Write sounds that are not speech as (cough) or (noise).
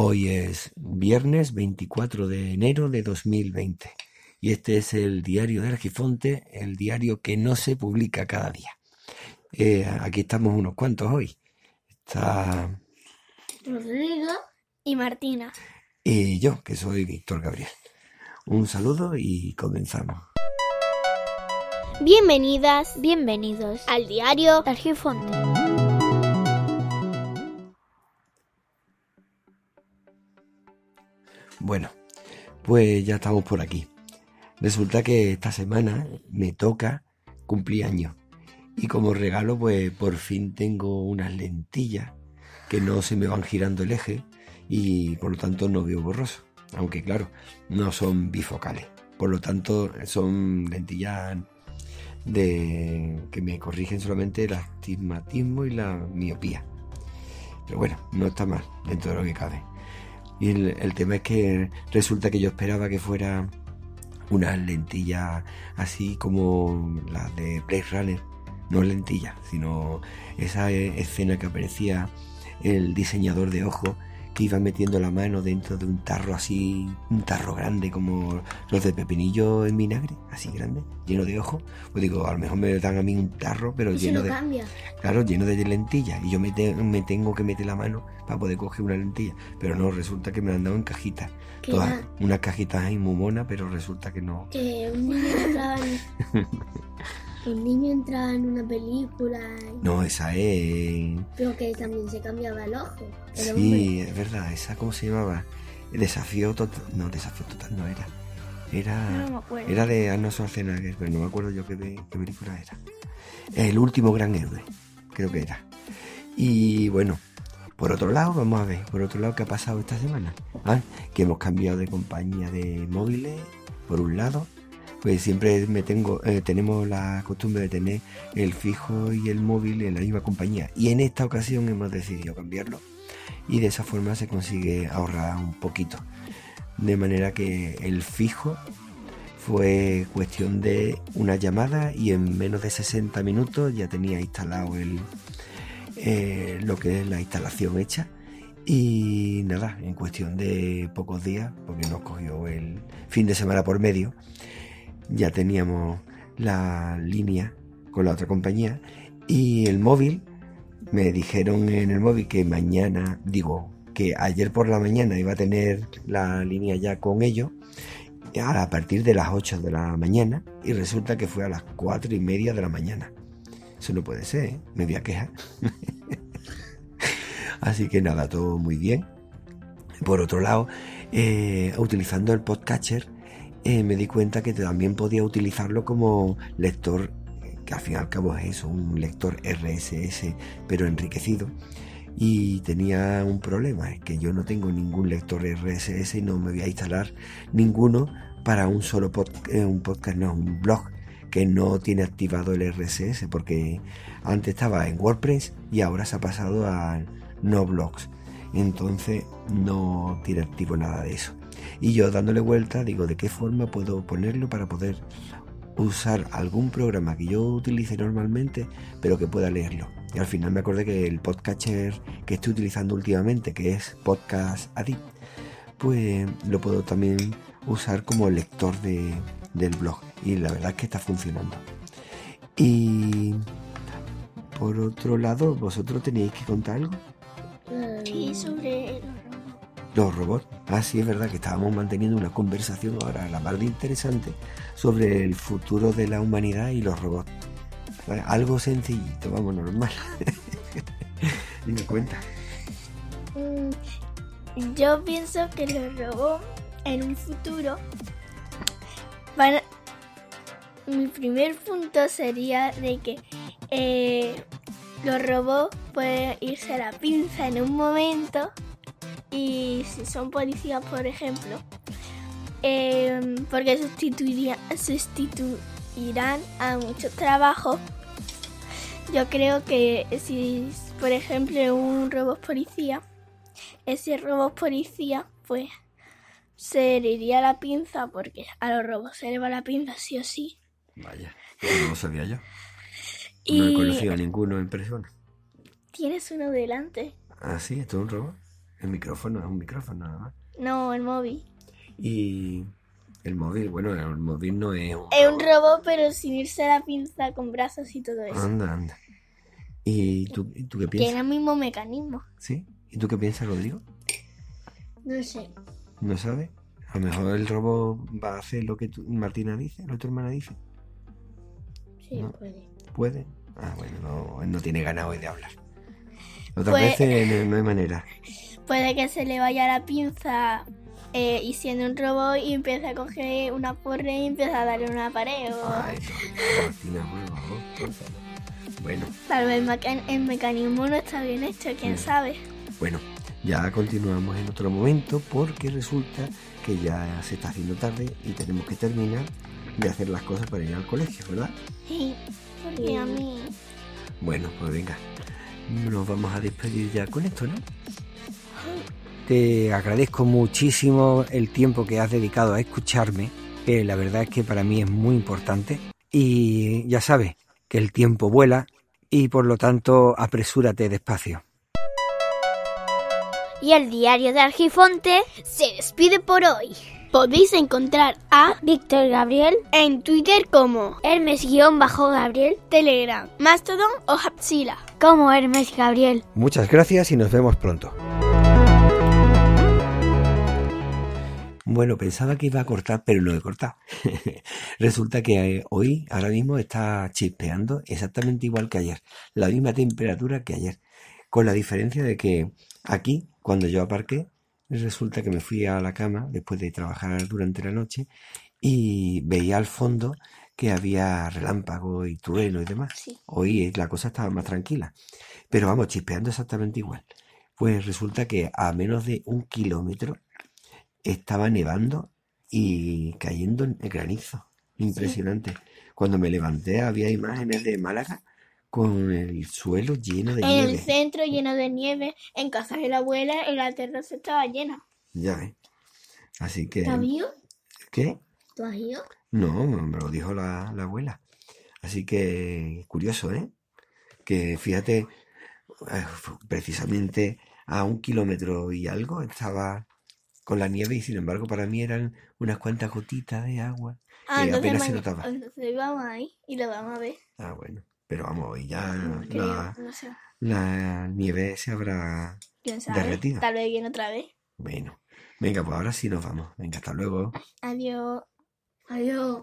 Hoy es viernes 24 de enero de 2020 y este es el diario de Argifonte, el diario que no se publica cada día. Eh, aquí estamos unos cuantos hoy. Está Rodrigo y Martina. y yo, que soy Víctor Gabriel. Un saludo y comenzamos. Bienvenidas, bienvenidos al diario Argifonte. Bueno, pues ya estamos por aquí. Resulta que esta semana me toca cumplir años. Y como regalo, pues por fin tengo unas lentillas que no se me van girando el eje y por lo tanto no veo borroso. Aunque claro, no son bifocales. Por lo tanto, son lentillas de que me corrigen solamente el astigmatismo y la miopía. Pero bueno, no está mal dentro de lo que cabe. Y el, tema es que resulta que yo esperaba que fuera unas lentillas así como las de Blade Runner. No lentillas, sino esa escena que aparecía el diseñador de ojos iba metiendo la mano dentro de un tarro así, un tarro grande como los de pepinillo en vinagre, así grande, lleno de ojos. Pues digo, a lo mejor me dan a mí un tarro, pero Y lleno no de... cambia. Claro, lleno de lentillas. Y yo me, te- me tengo que meter la mano para poder coger una lentilla. Pero no, resulta que me la han dado en cajitas. Todas, unas cajitas ahí muy monas, pero resulta que no. Que un niño (laughs) Un niño entraba en una película, No, esa es. pero que también se cambiaba el ojo. El Sí, hombre. es verdad. Esa, ¿cómo se llamaba? Desafío total. No, desafío total no era. Era. No me acuerdo. Era de Arnold Schwarzenegger, pero no me acuerdo yo qué, de- qué película era. El último gran héroe, creo que era. Y bueno, por otro lado, vamos a ver, por otro lado, ¿qué ha pasado esta semana? Ah, Que hemos cambiado de compañía de móviles, por un lado. Pues siempre me tengo, eh, tenemos la costumbre de tener el fijo y el móvil en la misma compañía. Y en esta ocasión hemos decidido cambiarlo. Y de esa forma se consigue ahorrar un poquito. De manera que el fijo fue cuestión de una llamada y en menos de 60 minutos ya tenía instalado el, eh, lo que es la instalación hecha. Y nada, en cuestión de pocos días, porque nos cogió el fin de semana por medio, ya teníamos la línea con la otra compañía y el móvil. Me dijeron en el móvil que mañana, digo, que ayer por la mañana iba a tener la línea ya con ellos a partir de las 8 de la mañana y resulta que fue a las 4 y media de la mañana. Eso no puede ser, ¿eh? me. (laughs) Así que nada, todo muy bien. Por otro lado, eh, utilizando el podcatcher, eh, me di cuenta que también podía utilizarlo como lector, que al fin y al cabo es eso, un lector RSS, pero enriquecido. Y tenía un problema, es que yo no tengo ningún lector RSS y no me voy a instalar ninguno para un solo eh, un podcast, no, un blog que no tiene activado el RSS, porque antes estaba en WordPress y ahora se ha pasado a no blogs. Entonces no tiene activo nada de eso. Y yo dándole vuelta digo, ¿de qué forma puedo ponerlo para poder usar algún programa que yo utilice normalmente, pero que pueda leerlo? Y al final me acordé que el podcatcher que estoy utilizando últimamente, que es Podcast Addict, pues lo puedo también usar como lector de, del blog. Y la verdad es que está funcionando. Y por otro lado, ¿vosotros tenéis que contar algo? Sí, sobre Los robots. Ah, sí, es verdad que estábamos manteniendo una conversación ahora, la más de interesante, sobre el futuro de la humanidad y los robots. Algo sencillito, vamos, normal. (laughs) y me cuenta. Mm, Yo pienso que los robots en un futuro van Mi primer punto sería de que eh, los robots pueden irse a la pinza en un momento y si son policías, por ejemplo, eh, porque sustituiría- sustituirán a muchos trabajos. Yo creo que si, por ejemplo, un robot policía, ese robot policía, pues se le iría la pinza, porque a los robots se le va la pinza sí o sí. Vaya, no lo sabía yo. No he conocido a ninguno en persona. tienes uno delante. Ah, sí, esto es un robot. El micrófono es un micrófono nada más. No, el móvil. Y el móvil, bueno, el móvil no es un... Es un robot, pero sin irse a la pinza con brazos y todo eso. Anda, anda. ¿Y tú, y tú qué piensas? Tiene el mismo mecanismo. ¿Sí? ¿Y tú qué piensas, Rodrigo? No sé. ¿No sabes? A lo mejor el robot va a hacer lo que tu- Martina dice, lo que tu hermana dice. Sí, No. puede. ¿Puede? Ah, bueno, no, tiene ganas hoy de hablar. Otras Pues- veces no, no hay manera. Puede que se le vaya la pinza eh, y siendo un robot y empiece a coger una porra y empieza a darle una pared. O Ay, no, por favor. Bueno, tal vez el, el mecanismo no está bien hecho, quién Mm. sabe. bueno, ya continuamos en otro momento porque resulta que ya se está haciendo tarde y tenemos que terminar de hacer las cosas para ir al colegio, ¿verdad? Sí, porque a mí... Bueno, pues venga, nos vamos a despedir ya con esto, ¿no? Te agradezco muchísimo el tiempo que has dedicado a escucharme, que la verdad es que para mí es muy importante. Y ya sabes que el tiempo vuela y por lo tanto apresúrate despacio. Y el diario de Argifonte, Se despide por hoy. Podéis encontrar a Víctor Gabriel, en Twitter como Hermes-Gabriel, Telegram, Mastodon o Hapsila. como Hermes Gabriel. Muchas gracias y nos vemos pronto. Bueno, pensaba que iba a cortar, pero no he cortado. (laughs) Resulta que eh, hoy, ahora mismo, está chispeando exactamente igual que ayer. La misma temperatura que ayer. Con la diferencia de que aquí, cuando yo aparqué, resulta que me fui a la cama después de trabajar durante la noche y veía al fondo que había relámpago y trueno y demás. Sí. Hoy la cosa estaba más tranquila. Pero vamos, chispeando exactamente igual. Pues resulta que a menos de un kilómetro estaba nevando y cayendo en granizo. Impresionante. Cuando me levanté había imágenes de Málaga con el suelo lleno de En el nieve. centro lleno de nieve, en casa de la abuela, en la terraza estaba llena. Ya ves. Así que... ¿Tú has ido? ¿Qué? ¿Tú has ido? No, me lo dijo la, la abuela. Así que curioso, ¿eh? Que fíjate, eh, precisamente a un kilómetro y algo estaba con la nieve y sin embargo para mí eran unas cuantas gotitas de agua. Ah, que apenas se notaba. entonces vamos ahí y lo vamos a ver. Ah, bueno. Pero vamos, hoy ya la, no sé. la nieve se habrá... ¿Quién sabe? derretida. Tal vez viene otra vez. Bueno. Venga, pues ahora sí nos vamos. Venga, hasta luego. Adiós. Adiós.